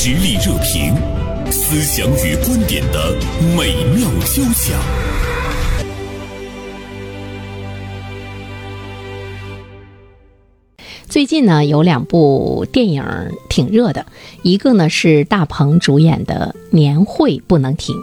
实力热评，思想与观点的美妙交响。最近呢，有两部电影挺热的，一个呢是大鹏主演的《年会不能停》，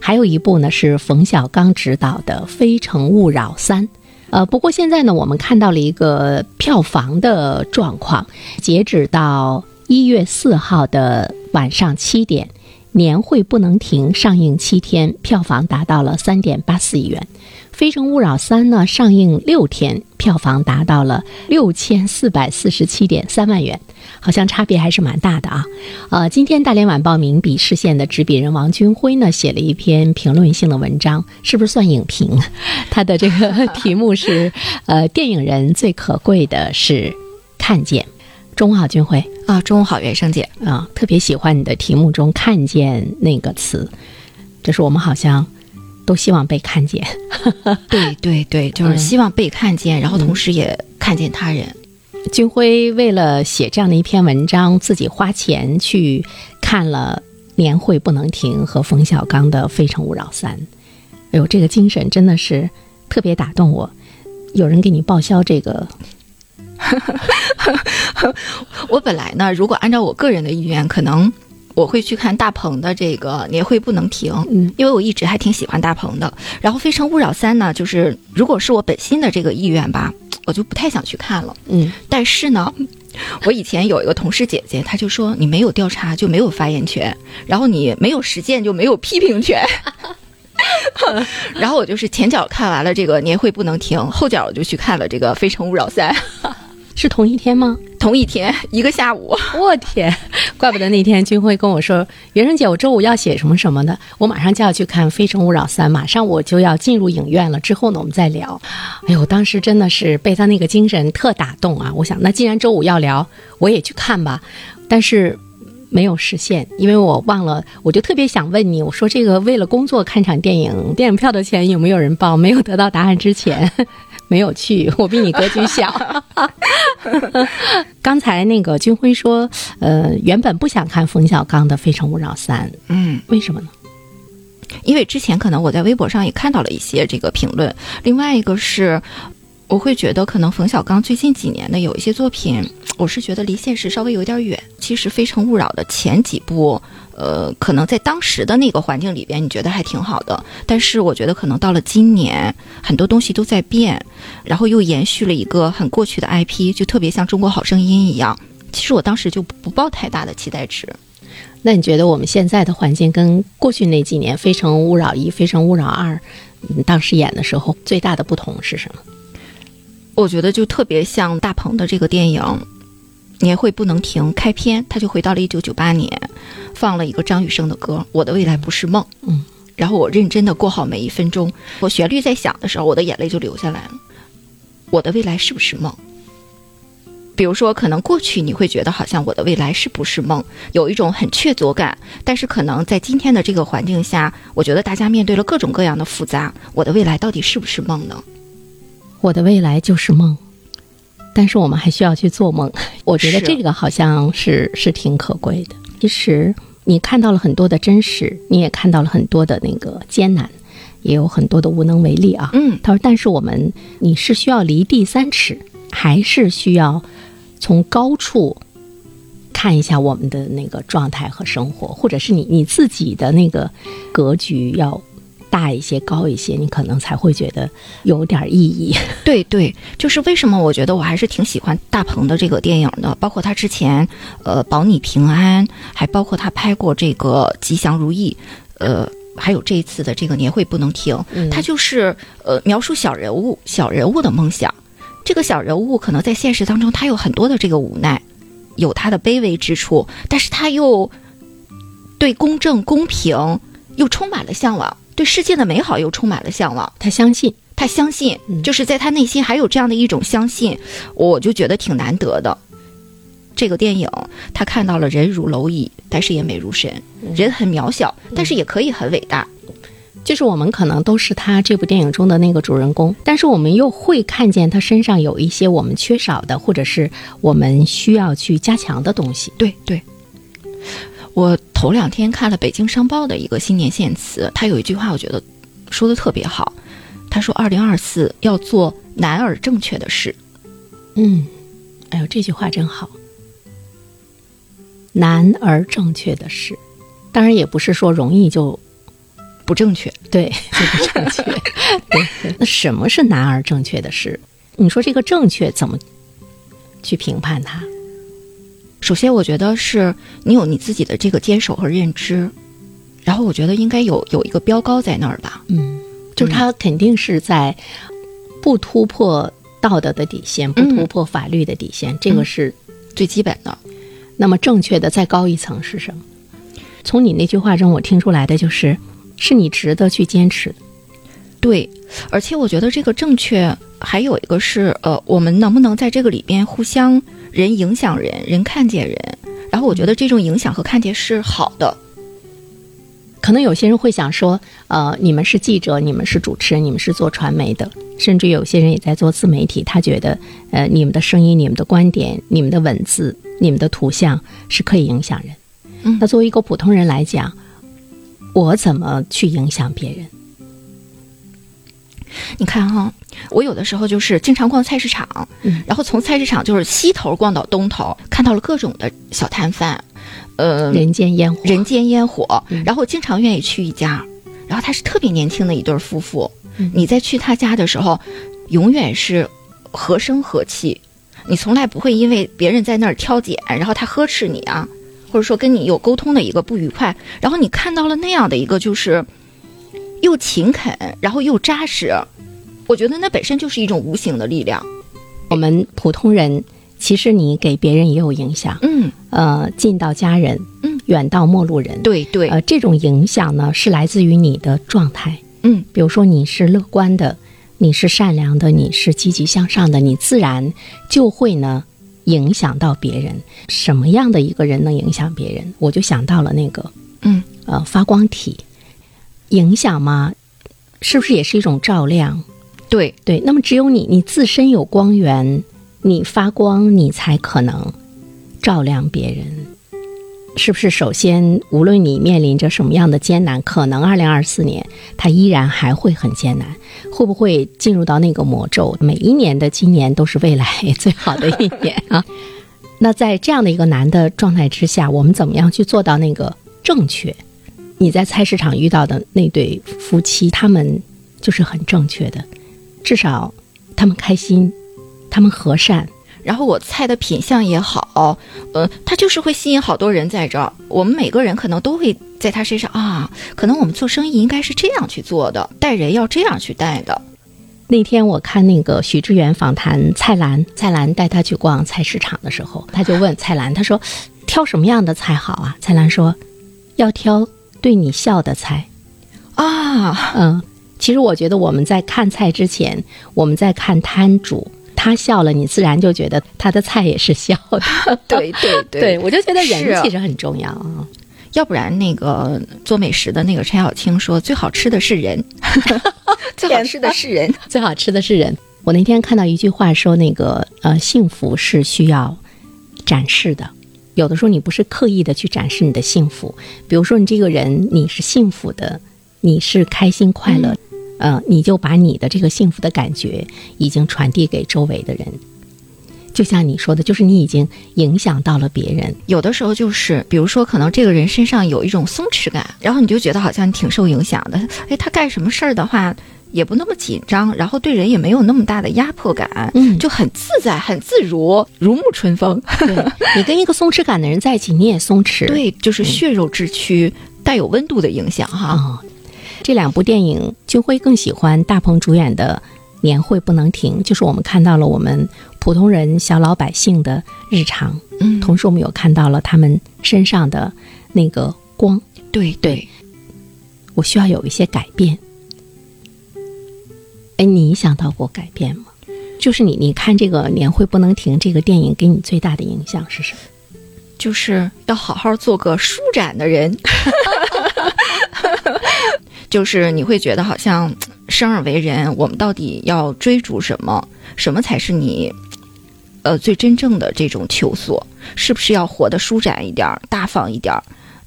还有一部呢是冯小刚执导的《非诚勿扰三》。呃，不过现在呢，我们看到了一个票房的状况，截止到一月四号的晚上七点，《年会不能停》上映七天，票房达到了三点八四亿元。《非诚勿扰三》呢，上映六天，票房达到了六千四百四十七点三万元，好像差别还是蛮大的啊。呃，今天《大连晚报》名笔视线的执笔人王军辉呢，写了一篇评论性的文章，是不是算影评？他的这个题目是“呃，电影人最可贵的是看见”。中午好，军辉啊，中午好，袁生姐啊，特别喜欢你的题目中“看见”那个词，这是我们好像。都希望被看见，对 对对，就是希望被看见，然后同时也看见他人。军辉为了写这样的一篇文章，自己花钱去看了《年会不能停》和冯小刚的《非诚勿扰三》。哎呦，这个精神真的是特别打动我。有人给你报销这个，我本来呢，如果按照我个人的意愿，可能。我会去看大鹏的这个年会不能停，嗯，因为我一直还挺喜欢大鹏的。然后《非诚勿扰三》呢，就是如果是我本心的这个意愿吧，我就不太想去看了，嗯。但是呢，我以前有一个同事姐姐，她就说你没有调查就没有发言权，然后你没有实践就没有批评权。然后我就是前脚看完了这个年会不能停，后脚我就去看了这个《非诚勿扰三》。是同一天吗？同一天，一个下午。我天，怪不得那天军辉跟我说：“袁生姐，我周五要写什么什么的，我马上就要去看《非诚勿扰三》，马上我就要进入影院了。之后呢，我们再聊。”哎呦，当时真的是被他那个精神特打动啊！我想，那既然周五要聊，我也去看吧。但是没有实现，因为我忘了，我就特别想问你，我说这个为了工作看场电影，电影票的钱有没有人报？没有得到答案之前。没有去，我比你格局小。刚才那个军辉说，呃，原本不想看冯小刚的《非诚勿扰三》，嗯，为什么呢？因为之前可能我在微博上也看到了一些这个评论。另外一个是，我会觉得可能冯小刚最近几年的有一些作品，我是觉得离现实稍微有点远。其实《非诚勿扰》的前几部。呃，可能在当时的那个环境里边，你觉得还挺好的。但是我觉得可能到了今年，很多东西都在变，然后又延续了一个很过去的 IP，就特别像《中国好声音》一样。其实我当时就不抱太大的期待值。那你觉得我们现在的环境跟过去那几年《非诚勿扰一》《非诚勿扰二》嗯当时演的时候最大的不同是什么？我觉得就特别像大鹏的这个电影。年会不能停，开篇他就回到了一九九八年，放了一个张雨生的歌《我的未来不是梦》。嗯，然后我认真的过好每一分钟。我旋律在响的时候，我的眼泪就流下来了。我的未来是不是梦？比如说，可能过去你会觉得好像我的未来是不是梦，有一种很确凿感。但是可能在今天的这个环境下，我觉得大家面对了各种各样的复杂，我的未来到底是不是梦呢？我的未来就是梦。但是我们还需要去做梦，我觉得这个好像是是挺可贵的。其实你看到了很多的真实，你也看到了很多的那个艰难，也有很多的无能为力啊。嗯，他说，但是我们你是需要离地三尺，还是需要从高处看一下我们的那个状态和生活，或者是你你自己的那个格局要。大一些，高一些，你可能才会觉得有点意义。对对，就是为什么我觉得我还是挺喜欢大鹏的这个电影的，包括他之前呃保你平安，还包括他拍过这个吉祥如意，呃，还有这一次的这个年会不能停，他就是呃描述小人物小人物的梦想。这个小人物可能在现实当中他有很多的这个无奈，有他的卑微之处，但是他又对公正公平又充满了向往。对世界的美好又充满了向往，他相信，他相信，就是在他内心还有这样的一种相信，我就觉得挺难得的。这个电影他看到了人如蝼蚁，但是也美如神，人很渺小，但是也可以很伟大。就是我们可能都是他这部电影中的那个主人公，但是我们又会看见他身上有一些我们缺少的，或者是我们需要去加强的东西。对对。我头两天看了《北京商报》的一个新年献词，他有一句话，我觉得说的特别好。他说：“二零二四要做难而正确的事。”嗯，哎呦，这句话真好。难而正确的事，当然也不是说容易就不正确，对，就不正确。对，那什么是难而正确的事？你说这个正确怎么去评判它？首先，我觉得是你有你自己的这个坚守和认知，然后我觉得应该有有一个标高在那儿吧。嗯，就是他肯定是在不突破道德的底线，不突破法律的底线，这个是最基本的。那么正确的再高一层是什么？从你那句话中，我听出来的就是，是你值得去坚持。对，而且我觉得这个正确还有一个是，呃，我们能不能在这个里边互相人影响人，人看见人，然后我觉得这种影响和看见是好的。可能有些人会想说，呃，你们是记者，你们是主持人，你们是做传媒的，甚至有些人也在做自媒体，他觉得，呃，你们的声音、你们的观点、你们的文字、你们的图像是可以影响人。嗯，那作为一个普通人来讲，我怎么去影响别人？你看哈，我有的时候就是经常逛菜市场，嗯，然后从菜市场就是西头逛到东头，看到了各种的小摊贩。呃，人间烟火，人间烟火。然后经常愿意去一家，然后他是特别年轻的一对夫妇。你在去他家的时候，永远是和声和气，你从来不会因为别人在那儿挑拣，然后他呵斥你啊，或者说跟你有沟通的一个不愉快。然后你看到了那样的一个，就是又勤恳，然后又扎实。我觉得那本身就是一种无形的力量。我们普通人。其实你给别人也有影响，嗯，呃，近到家人，嗯，远到陌路人，对对，呃，这种影响呢是来自于你的状态，嗯，比如说你是乐观的，你是善良的，你是积极向上的，你自然就会呢影响到别人。什么样的一个人能影响别人？我就想到了那个，嗯，呃，发光体，影响吗？是不是也是一种照亮？对对，那么只有你，你自身有光源。你发光，你才可能照亮别人，是不是？首先，无论你面临着什么样的艰难，可能二零二四年它依然还会很艰难。会不会进入到那个魔咒？每一年的今年都是未来最好的一年啊！那在这样的一个难的状态之下，我们怎么样去做到那个正确？你在菜市场遇到的那对夫妻，他们就是很正确的，至少他们开心。他们和善，然后我菜的品相也好，呃，他就是会吸引好多人在这儿。我们每个人可能都会在他身上啊，可能我们做生意应该是这样去做的，带人要这样去带的。那天我看那个许知远访谈蔡澜，蔡澜带他去逛菜市场的时候，他就问蔡澜，他说：“挑什么样的菜好啊？”蔡澜说：“要挑对你笑的菜。”啊，嗯，其实我觉得我们在看菜之前，我们在看摊主。他笑了，你自然就觉得他的菜也是笑的。对对 对，我就觉得人其实很重要啊，要不然那个做美食的那个陈小青说，最好吃的是人，最好吃的是人，最好吃的是人。我那天看到一句话说，那个呃，幸福是需要展示的，有的时候你不是刻意的去展示你的幸福，比如说你这个人你是幸福的，你是开心快乐。嗯，你就把你的这个幸福的感觉已经传递给周围的人，就像你说的，就是你已经影响到了别人。有的时候就是，比如说，可能这个人身上有一种松弛感，然后你就觉得好像你挺受影响的。哎，他干什么事儿的话也不那么紧张，然后对人也没有那么大的压迫感，嗯，就很自在、很自如，如沐春风。对 你跟一个松弛感的人在一起，你也松弛。对，就是血肉之躯，带有温度的影响哈。这两部电影，就会更喜欢大鹏主演的《年会不能停》，就是我们看到了我们普通人小老百姓的日常，嗯，同时我们有看到了他们身上的那个光。对对，我需要有一些改变。哎，你想到过改变吗？就是你，你看这个《年会不能停》这个电影，给你最大的影响是什么？就是要好好做个舒展的人。就是你会觉得好像生而为人，我们到底要追逐什么？什么才是你，呃，最真正的这种求索？是不是要活得舒展一点、大方一点？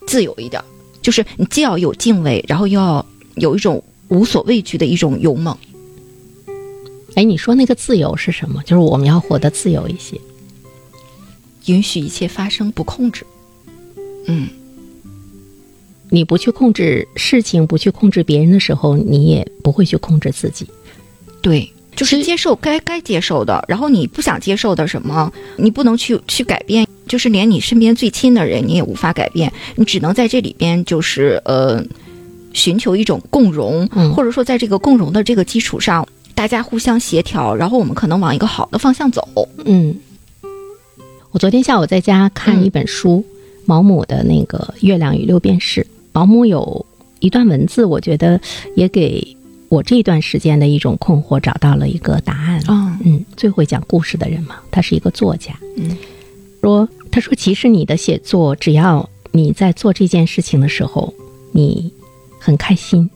自由一点，就是你既要有敬畏，然后又要有一种无所畏惧的一种勇猛。哎，你说那个自由是什么？就是我们要活得自由一些，允许一切发生，不控制。嗯，你不去控制事情，不去控制别人的时候，你也不会去控制自己。对，就是接受该该接受的，然后你不想接受的什么，你不能去去改变，就是连你身边最亲的人，你也无法改变，你只能在这里边就是呃，寻求一种共融，嗯。或者说在这个共融的这个基础上，大家互相协调，然后我们可能往一个好的方向走。嗯，我昨天下午在家看一本书，毛姆的那个《月亮与六便士》。毛姆有一段文字，我觉得也给我这段时间的一种困惑找到了一个答案。嗯嗯，最会讲故事的人嘛，他是一个作家。嗯，说他说，其实你的写作，只要你在做这件事情的时候，你很开心。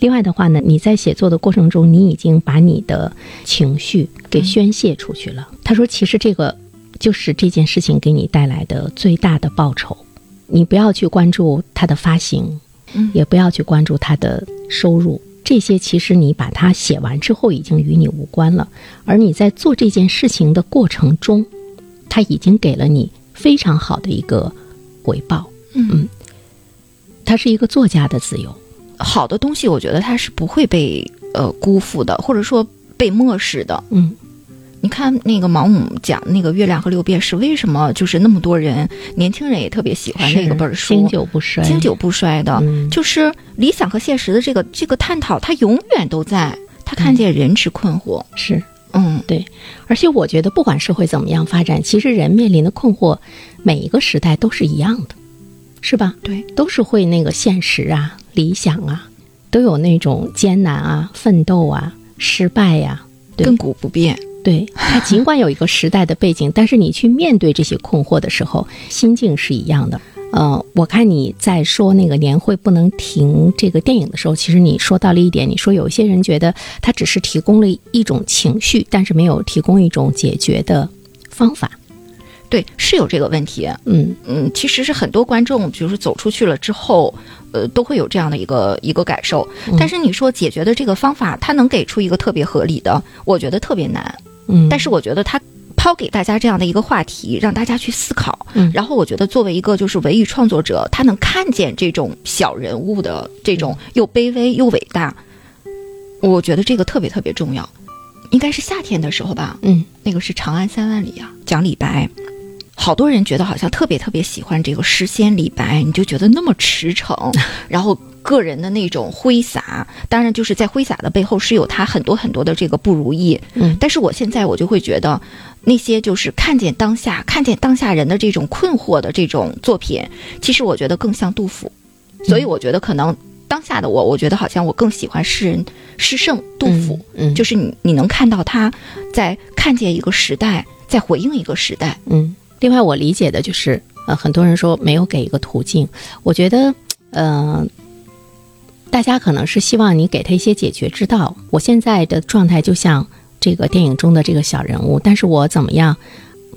另外的话呢，你在写作的过程中，你已经把你的情绪给宣泄出去了。他说，其实这个就是这件事情给你带来的最大的报酬。你不要去关注它的发行，嗯也不要去关注它的收入，这些其实你把它写完之后已经与你无关了。而你在做这件事情的过程中，它已经给了你非常好的一个回报。嗯它是一个作家的自由。好的东西，我觉得它是不会被呃辜负的，或者说被漠视的。嗯。你看那个毛姆讲那个《月亮和六便士》，为什么就是那么多人，年轻人也特别喜欢那个本书，经久不衰，经久不衰的，嗯。就是理想和现实的这个这个探讨，它永远都在。他看见人之困惑，是。嗯。对。而且我觉得，不管社会怎么样发展，其实人面临的困惑，每一个时代都是一样的，是吧？对，都是会那个现实啊、理想啊，都有那种艰难啊、奋斗啊、失败呀、对亘古不变。对，它尽管有一个时代的背景，但是你去面对这些困惑的时候，心境是一样的。呃，我看你在说那个年会不能停这个电影的时候，其实你说到了一点，你说有一些人觉得它只是提供了一种情绪，但是没有提供一种解决的方法。对，是有这个问题。嗯嗯，其实是很多观众，比如说走出去了之后，呃，都会有这样的一个一个感受。但是你说解决的这个方法，他能给出一个特别合理的，我觉得特别难。嗯，但是我觉得他抛给大家这样的一个话题，让大家去思考。嗯然后我觉得作为一个就是文艺创作者，他能看见这种小人物的这种又卑微又伟大，我觉得这个特别特别重要。应该是夏天的时候吧，嗯那个是《长安三万里》啊，讲李白。好多人觉得好像特别特别喜欢这个诗仙李白，你就觉得那么驰骋，然后个人的那种挥洒，当然就是在挥洒的背后是有他很多很多的这个不如意。嗯但是我现在我就会觉得，那些就是看见当下、看见当下人的这种困惑的这种作品，其实我觉得更像杜甫。所以我觉得可能当下的我，我觉得好像我更喜欢诗人诗圣杜甫。嗯，嗯就是你你能看到他在看见一个时代，在回应一个时代。嗯，另外我理解的就是，呃，很多人说没有给一个途径，我觉得，呃，大家可能是希望你给他一些解决之道。我现在的状态就像这个电影中的这个小人物，但是我怎么样？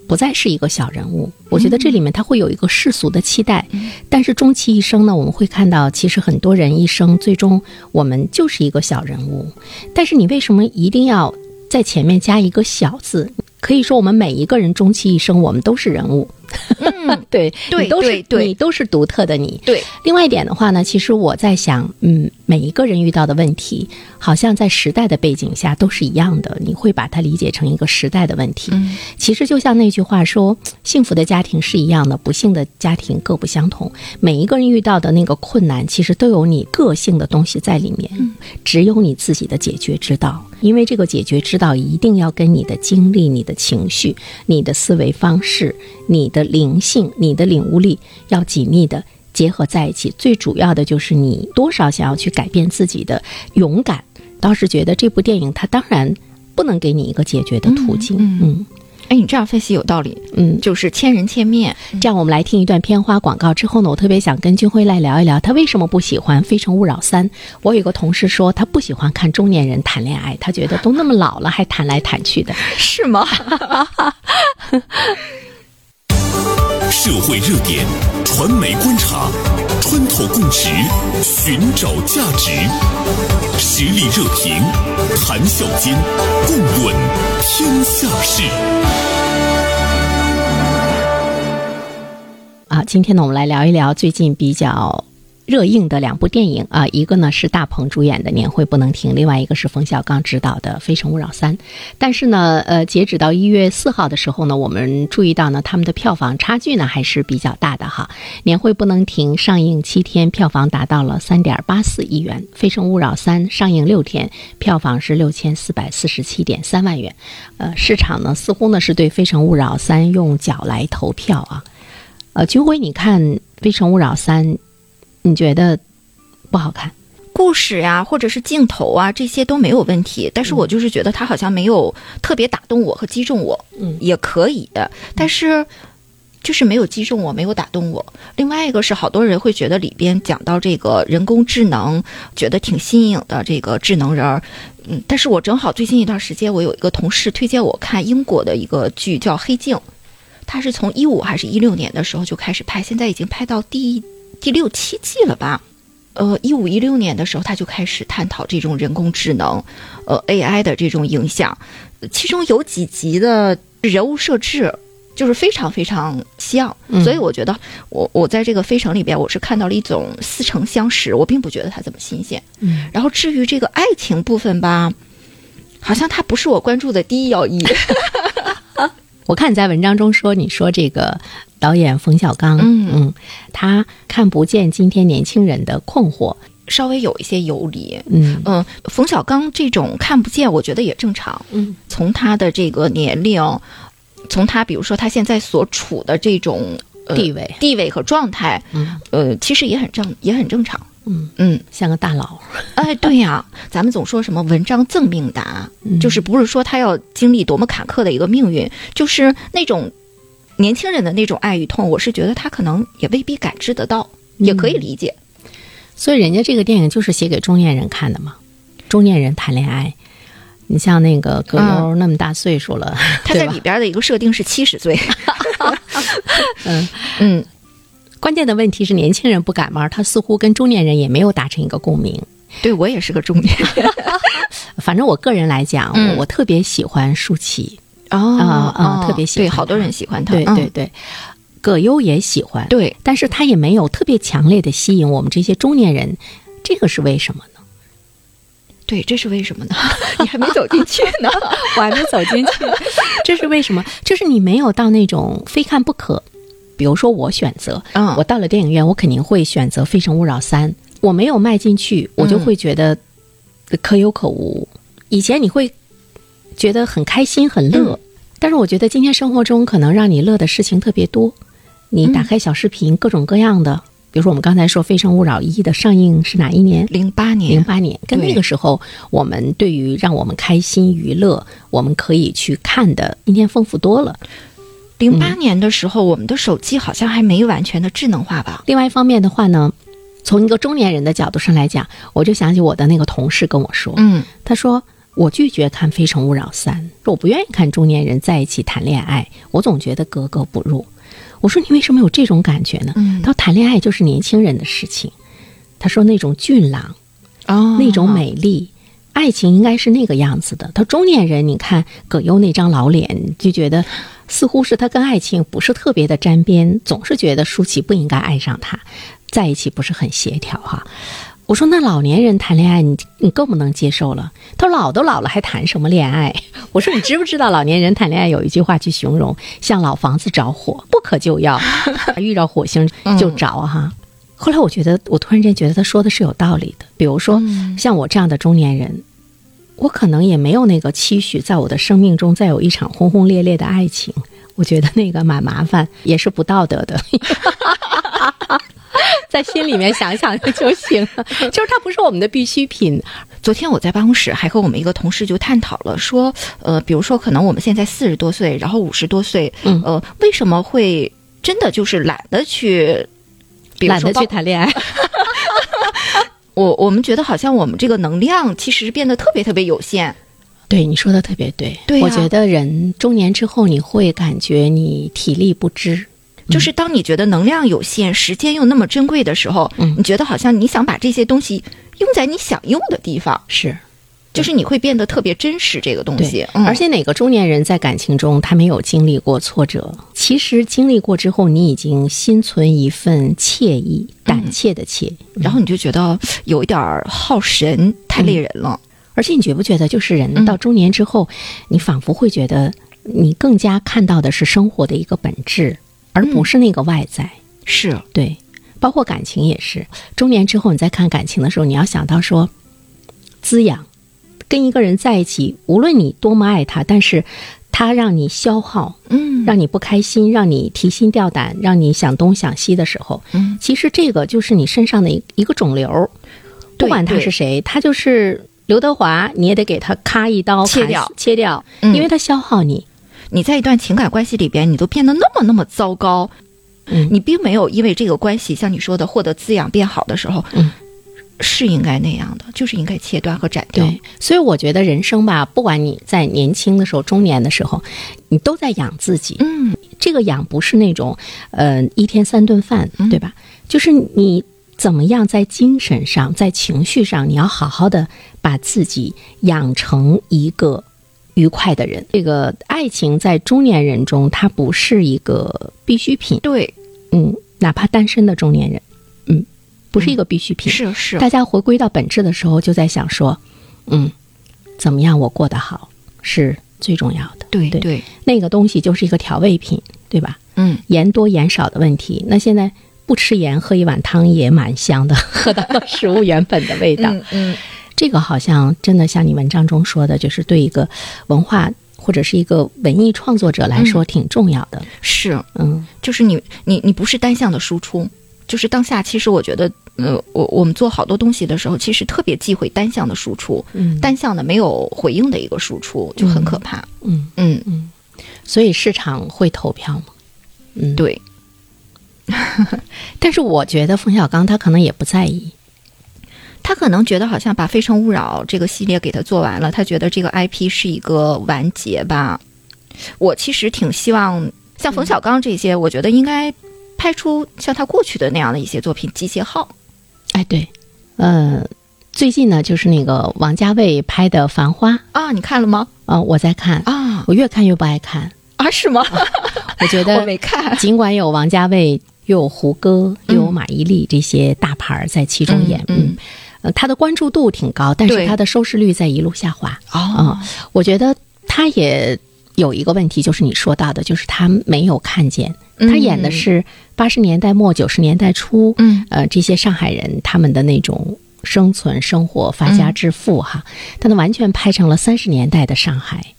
不再是一个小人物，我觉得这里面他会有一个世俗的期待，但是终其一生呢，我们会看到，其实很多人一生最终我们就是一个小人物，但是你为什么一定要在前面加一个小字？可以说，我们每一个人终其一生，我们都是人物。嗯，对，对你都是你都是独特的你。对，另外一点的话呢，其实我在想，嗯，每一个人遇到的问题，好像在时代的背景下都是一样的，你会把它理解成一个时代的问题。嗯其实就像那句话说，幸福的家庭是一样的，不幸的家庭各不相同。每一个人遇到的那个困难，其实都有你个性的东西在里面，只有你自己的解决之道。因为这个解决之道一定要跟你的经历、你的情绪、你的思维方式、你的灵性、你的领悟力要紧密的结合在一起。最主要的就是你多少想要去改变自己的勇敢。倒是觉得这部电影它当然不能给你一个解决的途径，嗯嗯哎，你这样分析有道理，嗯，就是千人千面。这样我们来听一段片花广告之后呢，我特别想跟军辉来聊一聊，他为什么不喜欢《非诚勿扰三》。我有个同事说，他不喜欢看中年人谈恋爱，他觉得都那么老了还谈来谈去的。是吗？社会热点，传媒观察，穿透共识，寻找价值，实力热评，谈笑间，共论天下事。啊，今天呢，我们来聊一聊最近比较。热映的两部电影啊，一个呢是大鹏主演的《年会不能停》，另外一个是冯小刚执导的《非诚勿扰三》。但是呢，呃，截止到一月四号的时候呢，我们注意到呢，他们的票房差距呢还是比较大的哈。《年会不能停》上映七天，票房达到了三点八四亿元；《非诚勿扰三》上映六天，票房是六千四百四十七点三万元。呃，市场呢似乎呢是对《非诚勿扰三》用脚来投票啊。呃，军辉，你看《非诚勿扰三》。你觉得不好看，故事呀，或者是镜头啊，这些都没有问题。但是我就是觉得它好像没有特别打动我和击中我。嗯，也可以，但是就是没有击中我，没有打动我。另外一个是，好多人会觉得里边讲到这个人工智能，觉得挺新颖的这个智能人儿。嗯，但是我正好最近一段时间，我有一个同事推荐我看英国的一个剧叫《黑镜》，它是从一五还是一六年的时候就开始拍，现在已经拍到第。第六七季了吧？呃，一五一六年的时候，他就开始探讨这种人工智能，呃，AI 的这种影响。其中有几集的人物设置就是非常非常像，所以我觉得我我在这个《飞城》里边，我是看到了一种似曾相识，我并不觉得它怎么新鲜。嗯，然后至于这个爱情部分吧，好像它不是我关注的第一要义。我看你在文章中说，你说这个导演冯小刚，嗯。嗯，他看不见今天年轻人的困惑，稍微有一些游离，嗯。嗯，冯小刚这种看不见，我觉得也正常，嗯，从他的这个年龄，从他比如说他现在所处的这种地位、地位和状态，嗯。呃，其实也很正，也很正常。嗯嗯，像个大佬，哎，对呀，咱们总说什么文章赠命达，就是不是说他要经历多么坎坷的一个命运，就是那种年轻人的那种爱与痛，我是觉得他可能也未必感知得到，也可以理解。所以人家这个电影就是写给中年人看的嘛，中年人谈恋爱。你像那个葛优那么大岁数了，他在里边的一个设定是七十岁。嗯 嗯。关键的问题是，年轻人不感冒，他似乎跟中年人也没有达成一个共鸣。对我也是个中年人，反正我个人来讲，我特别喜欢舒淇啊啊，特别喜欢，对，好多人喜欢他，对对对。葛优也喜欢，对，但是他也没有特别强烈的吸引我们这些中年人，这个是为什么呢？对，这是为什么呢？你还没走进去呢，我还没走进去，这是为什么？就是你没有到那种非看不可。比如说，我选择，嗯，我到了电影院，我肯定会选择《非诚勿扰三》。我没有迈进去，我就会觉得可有可无。以前你会觉得很开心、很乐，但是我觉得今天生活中可能让你乐的事情特别多。你打开小视频，各种各样的，比如说我们刚才说《非诚勿扰一》的上映是哪一年？零八年。零八年，跟那个时候我们对于让我们开心娱乐，我们可以去看的，今天丰富多了。零八年的时候，我们的手机好像还没完全的智能化吧？另外一方面的话呢，从一个中年人的角度上来讲，我就想起我的那个同事跟我说，嗯，他说我拒绝看《非诚勿扰三》，说我不愿意看中年人在一起谈恋爱，我总觉得格格不入。我说你为什么有这种感觉呢？嗯，他说谈恋爱就是年轻人的事情。他说那种俊朗，哦，那种美丽，爱情应该是那个样子的。他中年人，你看葛优那张老脸，就觉得。似乎是他跟爱情不是特别的沾边，总是觉得舒淇不应该爱上他，在一起不是很协调哈。我说那老年人谈恋爱，你你更不能接受了。他说老都老了还谈什么恋爱？我说你知不知道老年人谈恋爱有一句话去形容，像老房子着火，不可救药，遇到火星就着哈。后来我觉得，我突然间觉得他说的是有道理的。比如说像我这样的中年人。我可能也没有那个期许，在我的生命中再有一场轰轰烈烈的爱情。我觉得那个蛮麻烦，也是不道德的。在心里面想想就行了，就是它不是我们的必需品。昨天我在办公室还和我们一个同事就探讨了，说，呃，比如说可能我们现在四十多岁，然后五十多岁，嗯，呃，为什么会真的就是懒得去，懒得去谈恋爱？我我们觉得好像我们这个能量其实变得特别特别有限。对你说的特别对，对，我觉得人中年之后你会感觉你体力不支，就是当你觉得能量有限、时间又那么珍贵的时候，嗯你觉得好像你想把这些东西用在你想用的地方，是。就是你会变得特别真实。这个东西而且哪个中年人在感情中他没有经历过挫折？其实经历过之后，你已经心存一份惬意，胆怯的怯。然后你就觉得有一点儿耗神，太累人了。而且你觉不觉得，就是人嗯到中年之后，你仿佛会觉得你更加看到的是生活的一个本质，而不是那个外在。是，对，包括感情也是。中年之后，你再看感情的时候，你要想到说，滋养，跟一个人在一起，无论你多么爱他，但是他让你消耗，嗯，让你不开心，让你提心吊胆，让你想东想西的时候，嗯，其实这个就是你身上的一一个肿瘤，不管他是谁，他就是刘德华，你也得给他咔一刀砍切掉。切掉，嗯。因为他消耗你。你在一段情感关系里边，你都变得那么那么糟糕，嗯。你并没有因为这个关系像你说的获得滋养变好的时候，嗯，是应该那样的，就是应该切断和斩掉。对，所以我觉得人生吧，不管你在年轻的时候、中年的时候，你都在养自己。嗯，这个养不是那种，呃，一天三顿饭，嗯对吧？就是你怎么样在精神上、在情绪上，你要好好的把自己养成一个愉快的人。这个爱情在中年人中，它不是一个必需品。对，嗯，哪怕单身的中年人，嗯，不是一个必需品。是是，大家回归到本质的时候，就在想说，嗯，怎么样我过得好是最重要的。对对对，那个东西就是一个调味品，对吧？嗯，盐多盐少的问题。那现在不吃盐，喝一碗汤也蛮香的，喝到了食物原本的味道。嗯嗯，这个好像真的像你文章中说的，就是对一个文化或者是一个文艺创作者来说挺重要的。是，嗯就是你你你不是单向的输出。就是当下，其实我觉得，呃，我我们做好多东西的时候，其实特别忌讳单向的输出，嗯单向的没有回应的一个输出就很可怕。嗯，嗯嗯，所以市场会投票吗？嗯，。对，但是我觉得冯小刚他可能也不在意。他可能觉得好像把《非诚勿扰》这个系列给他做完了，他觉得这个 IP 是一个完结吧。我其实挺希望像冯小刚这些，我觉得应该拍出像他过去的那样的一些作品，《集结号》。哎，对，呃，最近呢，就是那个王家卫拍的《繁花》啊，你看了吗？啊、我在看，啊我越看越不爱看。啊，是吗？我 我觉得我没看。尽管有王家卫，又有胡歌，又有马伊琍这些大牌儿在其中演，嗯嗯呃，他的关注度挺高，但是他的收视率在一路下滑。哦，我觉得他也有一个问题，就是你说到的，就是他没有看见，他演的是八十年代末九十年代初，嗯呃，这些上海人他们的那种生存、生活、发家致富哈，但他完全拍成了三十年代的上海。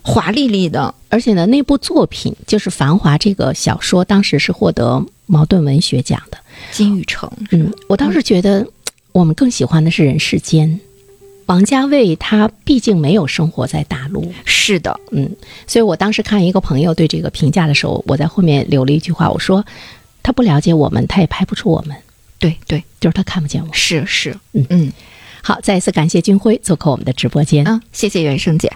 华丽丽的，而且呢，那部作品就是《繁华》这个小说，当时是获得茅盾文学奖的。金宇澄。嗯，我倒是觉得我们更喜欢的是人世间。王家卫他毕竟没有生活在大陆，是的，嗯，所以我当时看一个朋友对这个评价的时候，我在后面留了一句话，我说他不了解我们，他也拍不出我们，对对，就是他看不见我们。是是，嗯嗯好，再一次感谢军辉做客我们的直播间。啊，谢谢袁生姐。